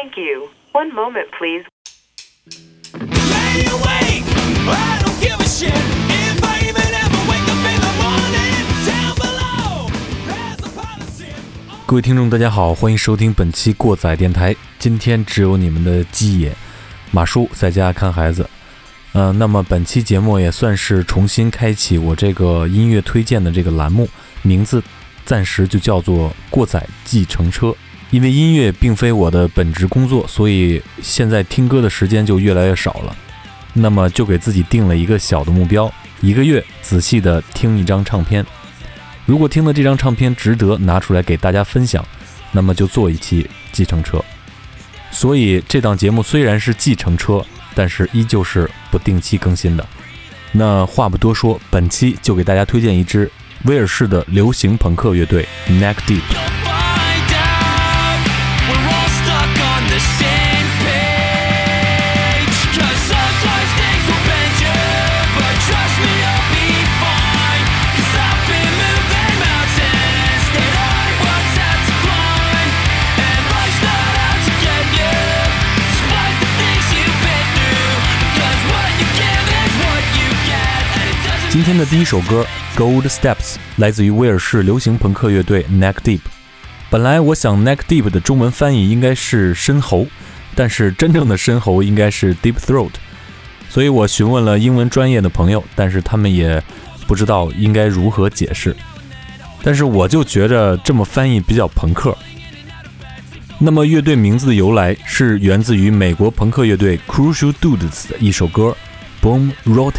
Thank you. One moment, please. Lay awake, I don't give a shit if I even ever wake up in the morning. Down below, there's a policy. 各位听众，大家好，欢迎收听本期过载电台。今天只有你们的鸡爷马叔在家看孩子。呃，那么本期节目也算是重新开启我这个音乐推荐的这个栏目，名字暂时就叫做“过载计程车”。因为音乐并非我的本职工作，所以现在听歌的时间就越来越少了。那么就给自己定了一个小的目标，一个月仔细的听一张唱片。如果听的这张唱片值得拿出来给大家分享，那么就做一期计程车。所以这档节目虽然是计程车，但是依旧是不定期更新的。那话不多说，本期就给大家推荐一支威尔士的流行朋克乐队 Neck Deep。今天的第一首歌《Gold Steps》来自于威尔士流行朋克乐队 Neck Deep。本来我想 Neck Deep 的中文翻译应该是深喉，但是真正的深喉应该是 Deep Throat，所以我询问了英文专业的朋友，但是他们也不知道应该如何解释。但是我就觉着这么翻译比较朋克。那么乐队名字的由来是源自于美国朋克乐队 Crucial Dudes 的一首歌《Boom Rotest》。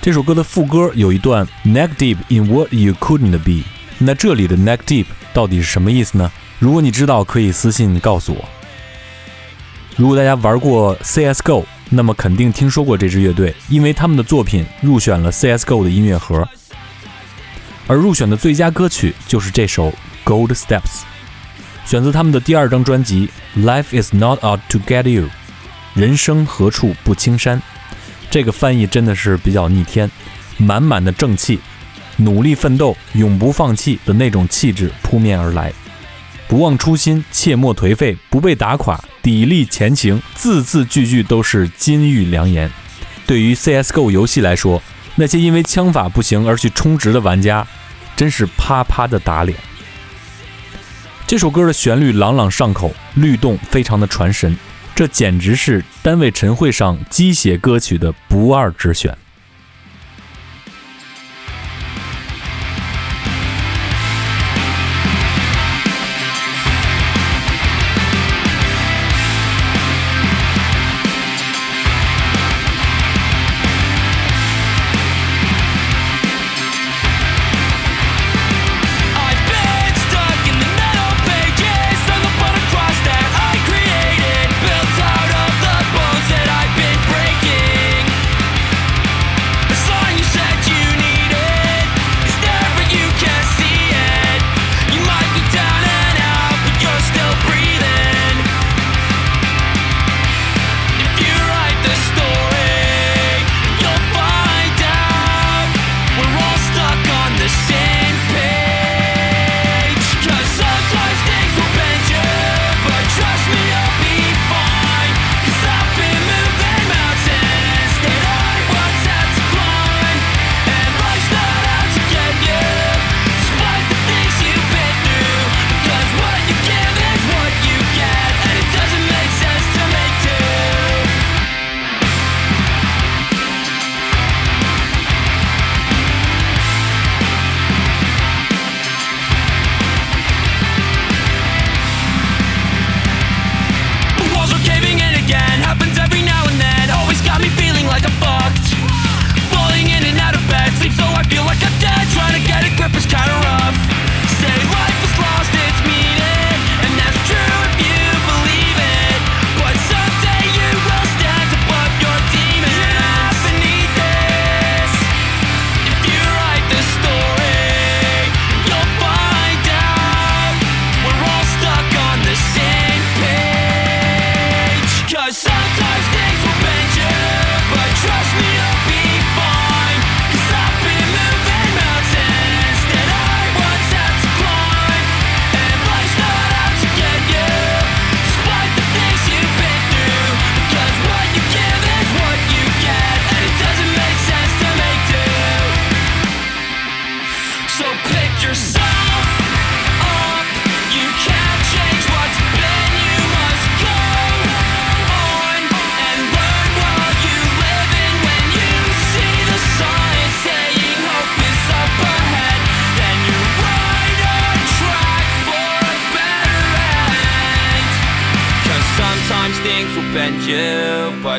这首歌的副歌有一段 neck deep in what you couldn't be。那这里的 neck deep 到底是什么意思呢？如果你知道，可以私信告诉我。如果大家玩过 CS:GO，那么肯定听说过这支乐队，因为他们的作品入选了 CS:GO 的音乐盒，而入选的最佳歌曲就是这首 Gold Steps，选自他们的第二张专辑《Life Is Not Out to Get You》，人生何处不青山。这个翻译真的是比较逆天，满满的正气，努力奋斗、永不放弃的那种气质扑面而来。不忘初心，切莫颓废，不被打垮，砥砺前行，字字句句都是金玉良言。对于 CS:GO 游戏来说，那些因为枪法不行而去充值的玩家，真是啪啪的打脸。这首歌的旋律朗朗上口，律动非常的传神，这简直是单位晨会上鸡血歌曲的不二之选。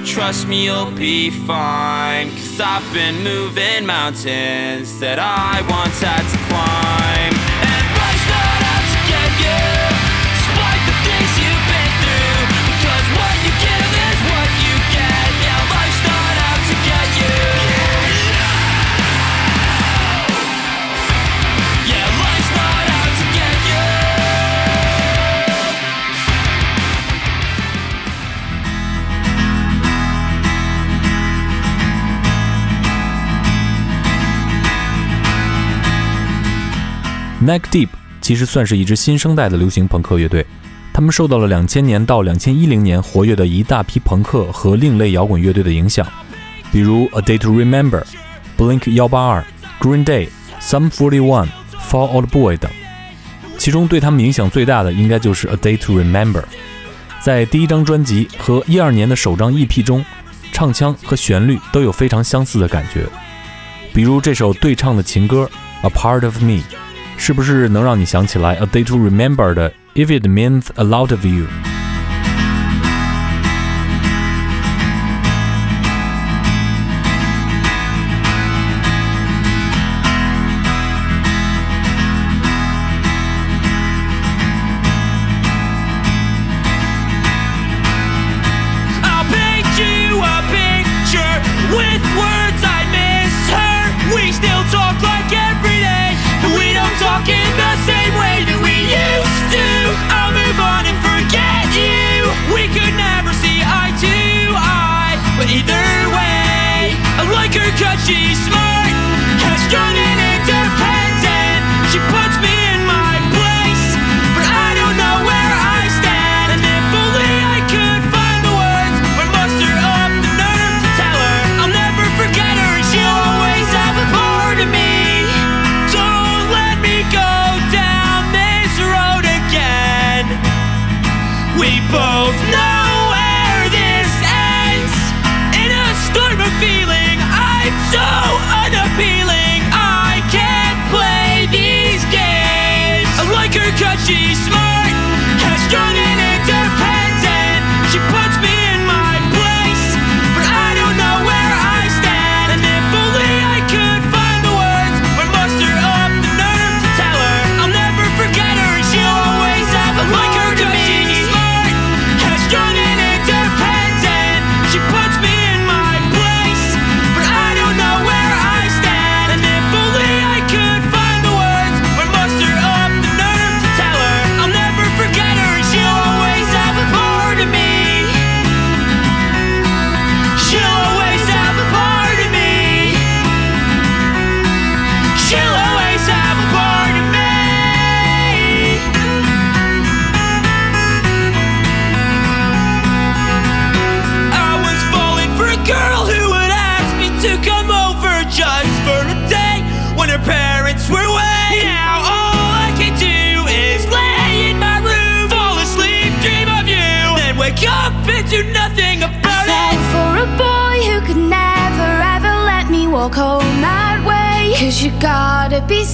Trust me, you'll be fine. Cause I've been moving mountains that I once had to Neck Deep 其实算是一支新生代的流行朋克乐队，他们受到了2000年到2010年活跃的一大批朋克和另类摇滚乐队的影响，比如 A Day to Remember、Blink 182、Green Day、Some Forty One、Fall Out Boy 等。其中对他们影响最大的应该就是 A Day to Remember。在第一张专辑和12年的首张 EP 中，唱腔和旋律都有非常相似的感觉，比如这首对唱的情歌 A Part of Me。是不是能让你想起来《A Day to Remember》的 If It Means a Lot of You？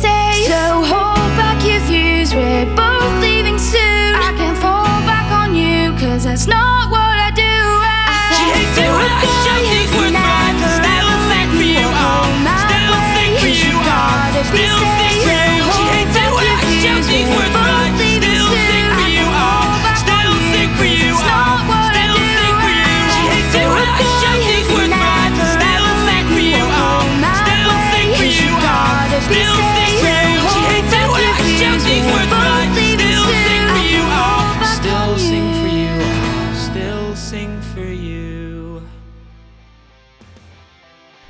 stay. So hold back your views, we're both leaving soon. I can fall back on you, cause that's not what I do. I, I can't do it, I shall think Still a thing for you, oh. Still a thing for you. Still a thing.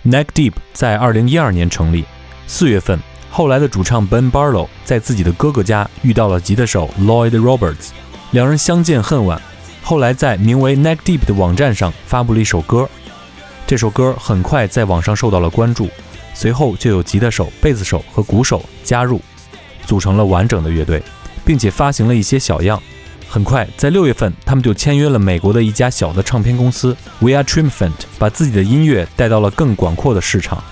Neck Deep 在2012年成立，四月份，后来的主唱 Ben Barlow 在自己的哥哥家遇到了吉他手 Lloyd Roberts，两人相见恨晚。后来在名为 Neck Deep 的网站上发布了一首歌，这首歌很快在网上受到了关注，随后就有吉他手、贝斯手和鼓手加入，组成了完整的乐队，并且发行了一些小样。很快，在六月份，他们就签约了美国的一家小的唱片公司 We Are Triumphant，把自己的音乐带到了更广阔的市场。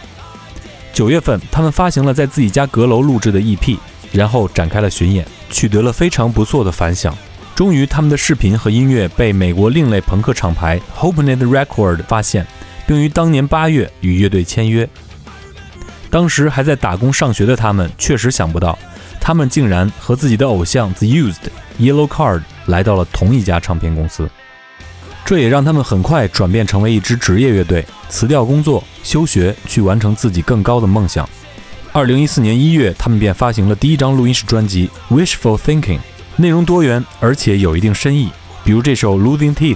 九月份，他们发行了在自己家阁楼录制的 EP，然后展开了巡演，取得了非常不错的反响。终于，他们的视频和音乐被美国另类朋克厂牌 Hopenet Record 发现，并于当年八月与乐队签约。当时还在打工上学的他们，确实想不到，他们竟然和自己的偶像 The Used、Yellow Card 来到了同一家唱片公司。这也让他们很快转变成为一支职业乐队，辞掉工作、休学，去完成自己更高的梦想。二零一四年一月，他们便发行了第一张录音室专辑《Wishful Thinking》，内容多元，而且有一定深意。比如这首《Losing Teeth》，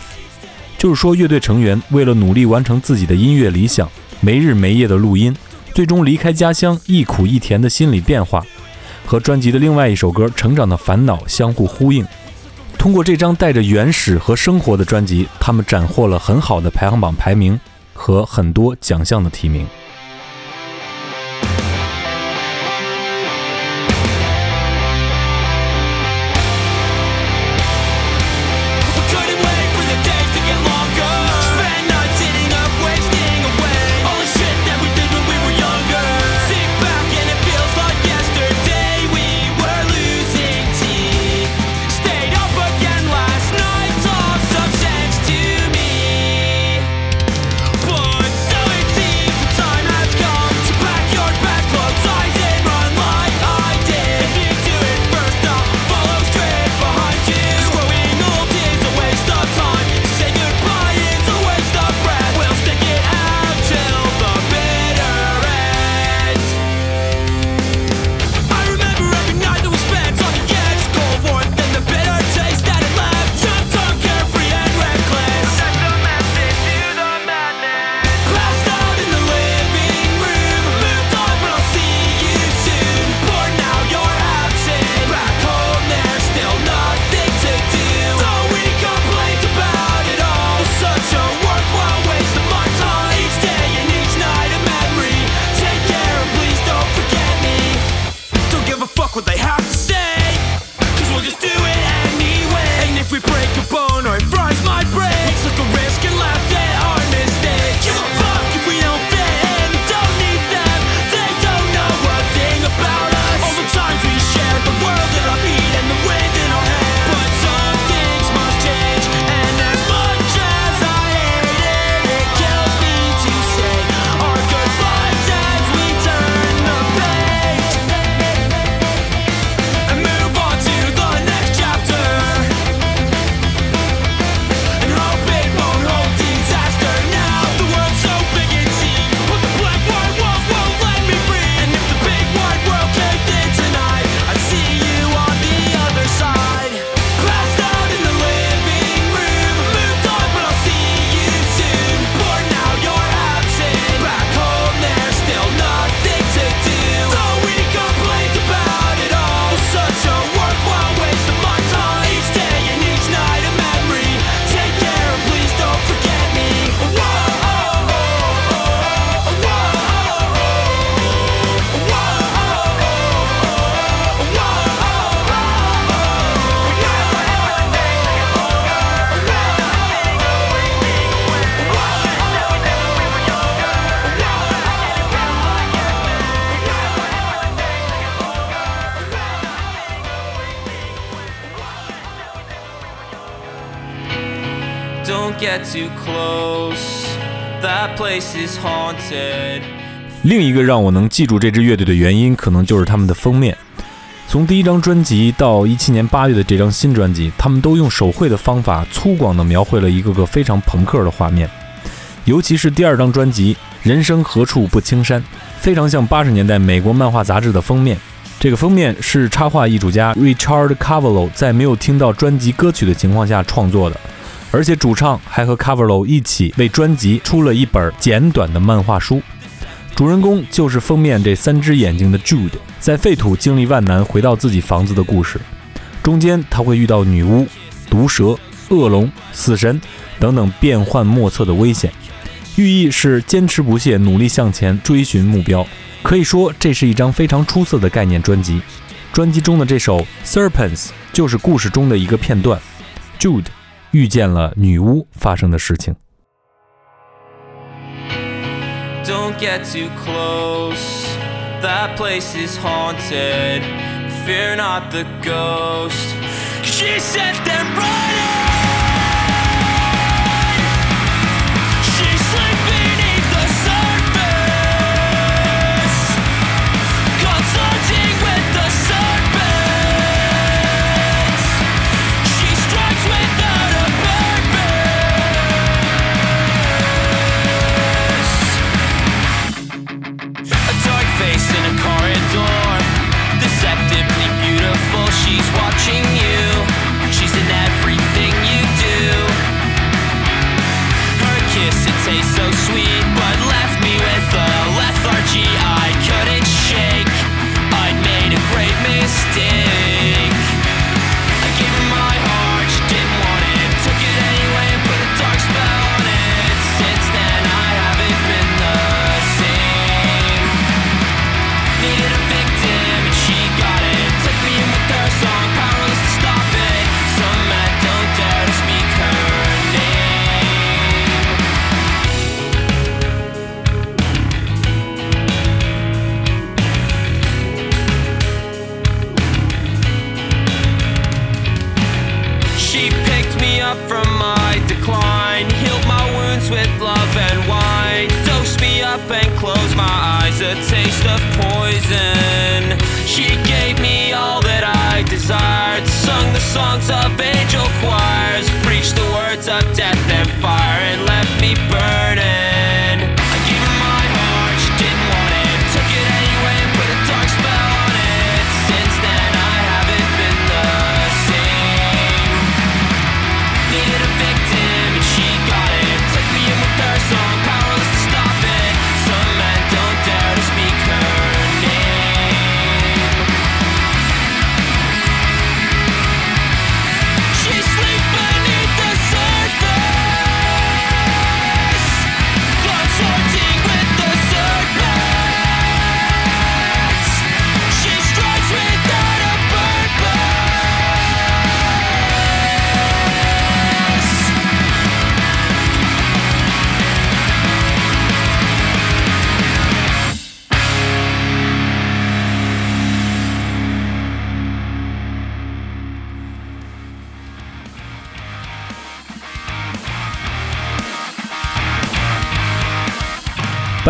就是说乐队成员为了努力完成自己的音乐理想，没日没夜的录音，最终离开家乡，一苦一甜的心理变化，和专辑的另外一首歌《成长的烦恼》相互呼应。通过这张带着原始和生活的专辑，他们斩获了很好的排行榜排名和很多奖项的提名。Don't get too close. That place is haunted. 另一个让我能记住这支乐队的原因，可能就是他们的封面。从第一张专辑到一七年八月的这张新专辑，他们都用手绘的方法粗犷地描绘了一个个非常朋克的画面。尤其是第二张专辑《人生何处不青山》，非常像八十年代美国漫画杂志的封面。这个封面是插画艺术家 Richard Cavallo 在没有听到专辑歌曲的情况下创作的，而且主唱还和 Cavallo 一起为专辑出了一本简短的漫画书。主人公就是封面这三只眼睛的 Jude，在废土经历万难回到自己房子的故事。中间他会遇到女巫、毒蛇、恶龙、死神等等变幻莫测的危险，寓意是坚持不懈、努力向前、追寻目标。可以说，这是一张非常出色的概念专辑。专辑中的这首《Serpents》就是故事中的一个片段，Jude 遇见了女巫发生的事情。Don't get too close. That place is haunted. Fear not the ghost. She set them running. She's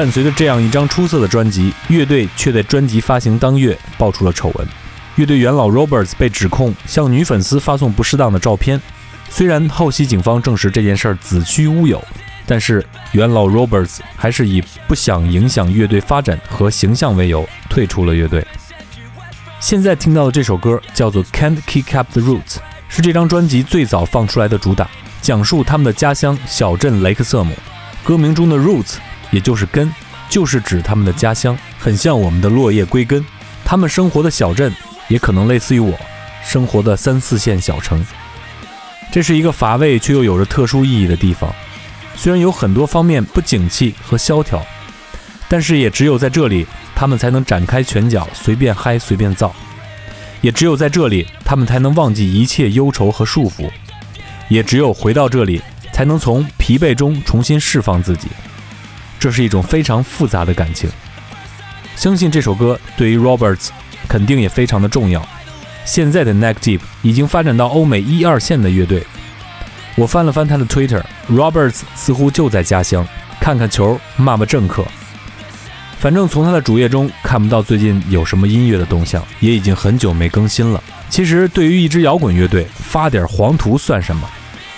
伴随着这样一张出色的专辑，乐队却在专辑发行当月爆出了丑闻。乐队元老 Roberts 被指控向女粉丝发送不适当的照片。虽然后期警方证实这件事儿子虚乌有，但是元老 Roberts 还是以不想影响乐队发展和形象为由退出了乐队。现在听到的这首歌叫做《Can't Kick Up the Roots》，是这张专辑最早放出来的主打，讲述他们的家乡小镇雷克瑟姆。歌名中的 roots 也就是根，就是指他们的家乡，很像我们的落叶归根。他们生活的小镇也可能类似于我生活的三四线小城。这是一个乏味却又有着特殊意义的地方。虽然有很多方面不景气和萧条，但是也只有在这里，他们才能展开拳脚，随便嗨，随便造。也只有在这里，他们才能忘记一切忧愁和束缚。也只有回到这里，才能从疲惫中重新释放自己。这是一种非常复杂的感情。相信这首歌对于 Roberts 肯定也非常的重要。现在的 Neck Deep 已经发展到欧美一二线的乐队。我翻了翻他的 Twitter，Roberts 似乎就在家乡，看看球，骂骂政客。反正从他的主页中看不到最近有什么音乐的动向，也已经很久没更新了。其实对于一支摇滚乐队，发点黄图算什么？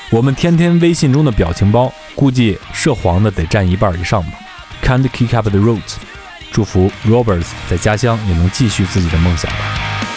我们天天微信中的表情包，估计涉黄的得占一半以上吧。Can't kick up the roots，祝福 Roberts 在家乡也能继续自己的梦想吧。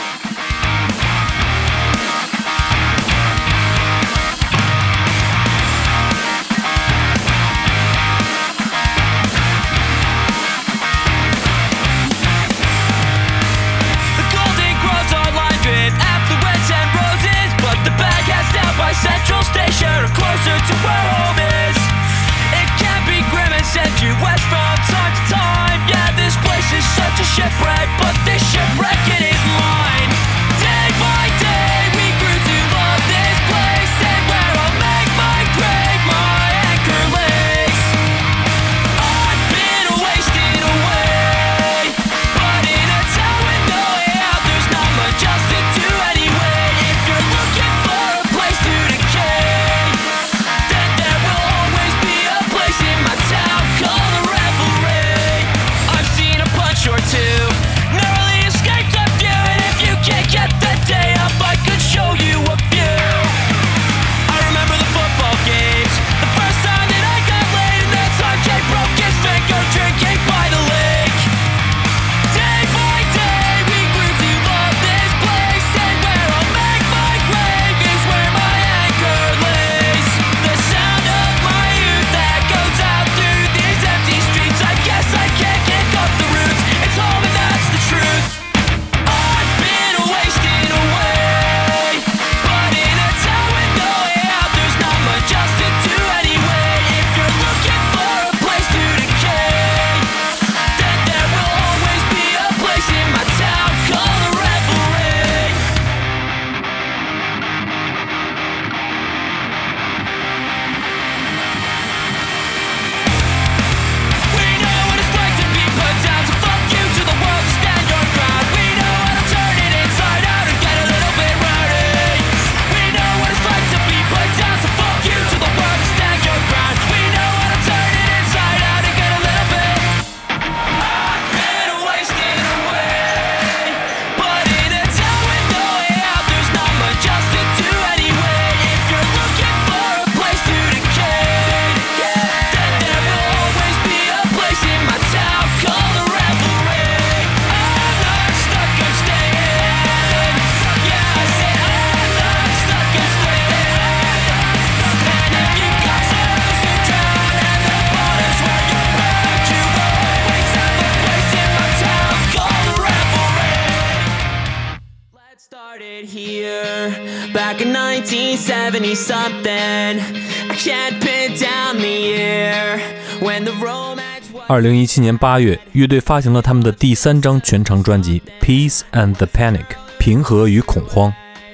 Something. I can't pin down the year when the romance was. 二零一七年八月，乐队发行了他们的第三张全长专辑《Peace and the Panic》（平和与恐慌）。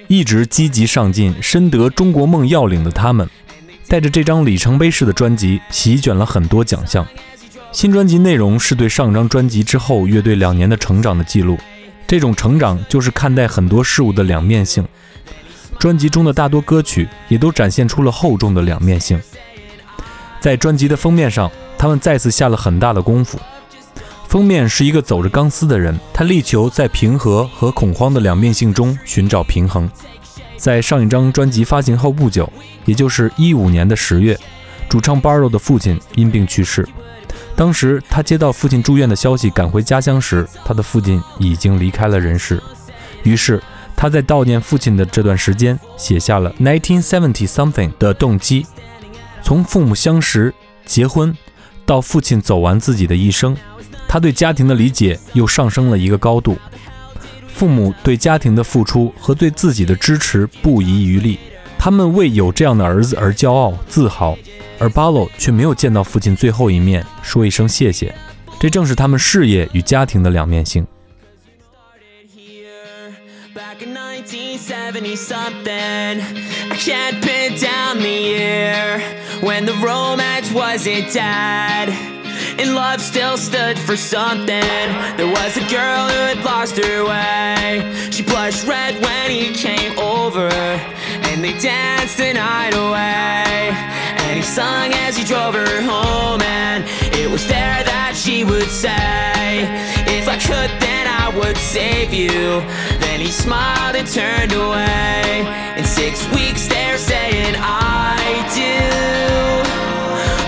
一直积极上进、深得中国梦要领的他们，带着这张里程碑式的专辑，席卷了很多奖项。新专辑内容是对上张专辑之后乐队两年的成长的记录。这种成长就是看待很多事物的两面性。专辑中的大多歌曲也都展现出了厚重的两面性。在专辑的封面上，他们再次下了很大的功夫。封面是一个走着钢丝的人，他力求在平和和恐慌的两面性中寻找平衡。在上一张专辑发行后不久，也就是一五年的十月，主唱 Barlow 的父亲因病去世。当时他接到父亲住院的消息，赶回家乡时，他的父亲已经离开了人世。于是他在悼念父亲的这段时间，写下了 Nineteen Seventy Something 的动机：从父母相识、结婚，到父亲走完自己的一生。他对家庭的理解又上升了一个高度，父母对家庭的付出和对自己的支持不遗余力，他们为有这样的儿子而骄傲自豪，而巴洛却没有见到父亲最后一面，说一声谢谢，这正是他们事业与家庭的两面性。Here back in 1970 something. I can't pin down the year when the romance wasn't dead. And love still stood for something. There was a girl who had lost her way. She blushed red when he came over. And they danced the night away. And he sung as he drove her home. And it was there that she would say, If I could, then I would save you. Then he smiled and turned away. In six weeks, they're saying, I do.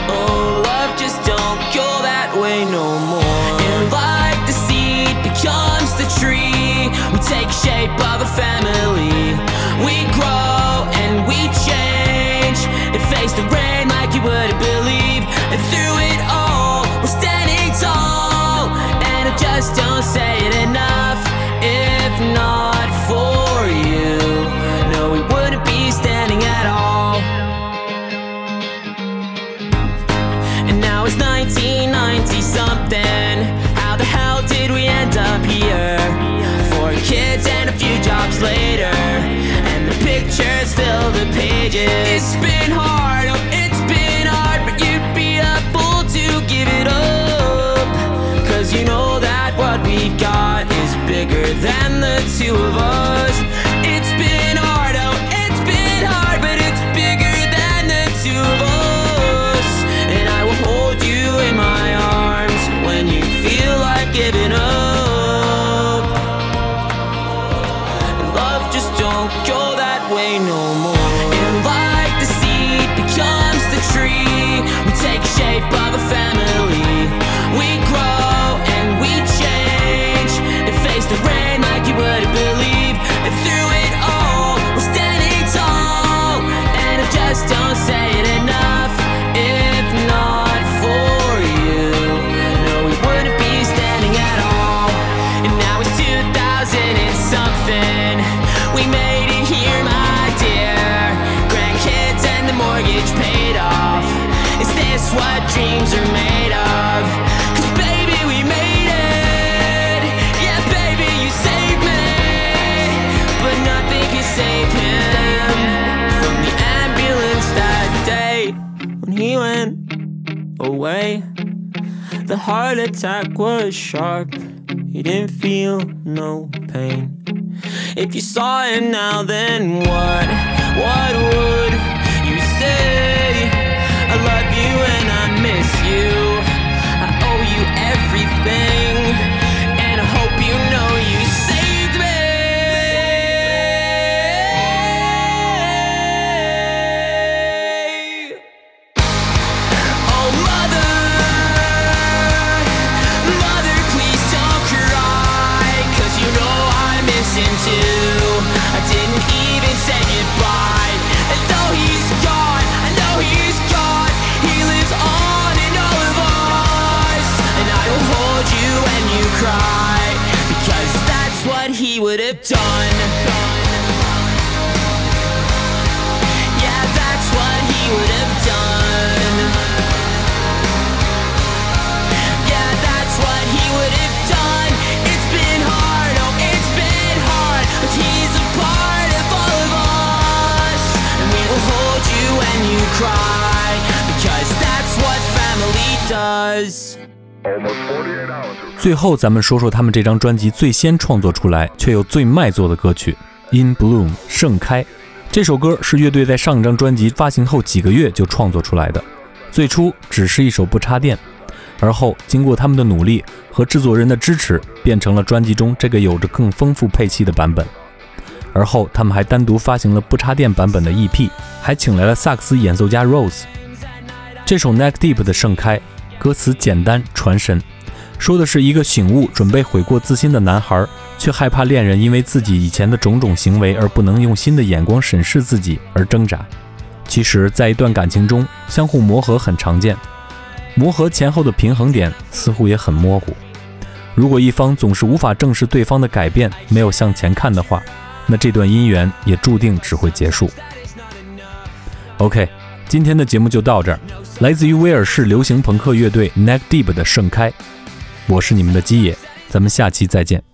Oh, love just don't go that way no more. And like the seed becomes the tree, we take shape of a family. The pages. It's been hard, oh, it's been hard, but you'd be a fool to give it up. Cause you know that what we've got is bigger than the two of us. The ambulance that day when he went away. The heart attack was sharp. He didn't feel no pain. If you saw him now, then what? What would you say? could have done. Yeah, that's what he would have done. Yeah, that's what he would have done. It's been hard, oh, it's been hard. But he's a part of all of us. And we will hold you when you cry. Because that's what family does. 最后，咱们说说他们这张专辑最先创作出来却又最卖座的歌曲《In Bloom》盛开。这首歌是乐队在上一张专辑发行后几个月就创作出来的，最初只是一首不插电，而后经过他们的努力和制作人的支持，变成了专辑中这个有着更丰富配器的版本。而后他们还单独发行了不插电版本的 EP，还请来了萨克斯演奏家 Rose。这首《Neck Deep》的盛开，歌词简单传神，说的是一个醒悟、准备悔过自新的男孩，却害怕恋人因为自己以前的种种行为而不能用新的眼光审视自己而挣扎。其实，在一段感情中，相互磨合很常见，磨合前后的平衡点似乎也很模糊。如果一方总是无法正视对方的改变，没有向前看的话，那这段姻缘也注定只会结束。OK，今天的节目就到这儿。来自于威尔士流行朋克乐队 Neck Deep 的盛开，我是你们的基野，咱们下期再见。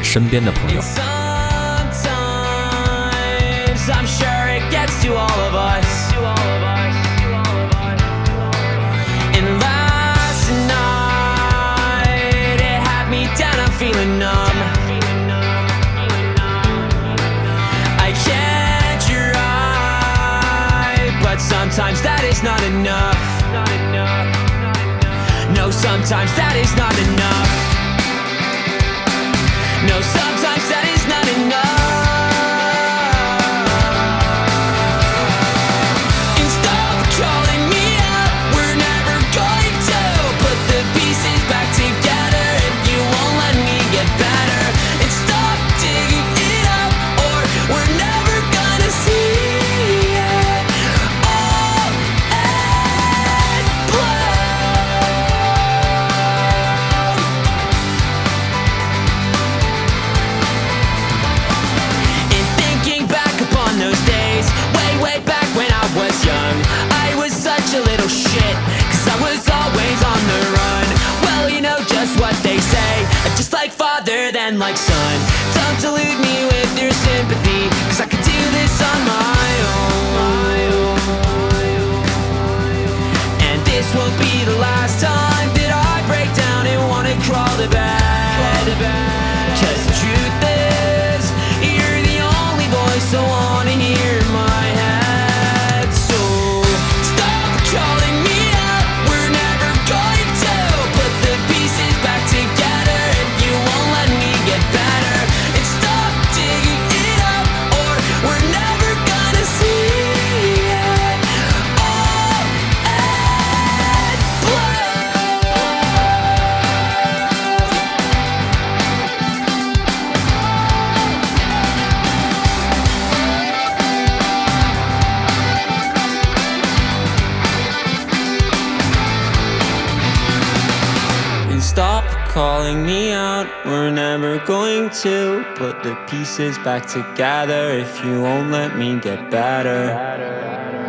身边的朋友。Sometimes I'm sure it gets to all of us. And last night it had me down, I'm feeling numb. I can't try, but sometimes that is not enough. No, sometimes that is not enough. No sign. Calling me out. We're never going to put the pieces back together if you won't let me get better.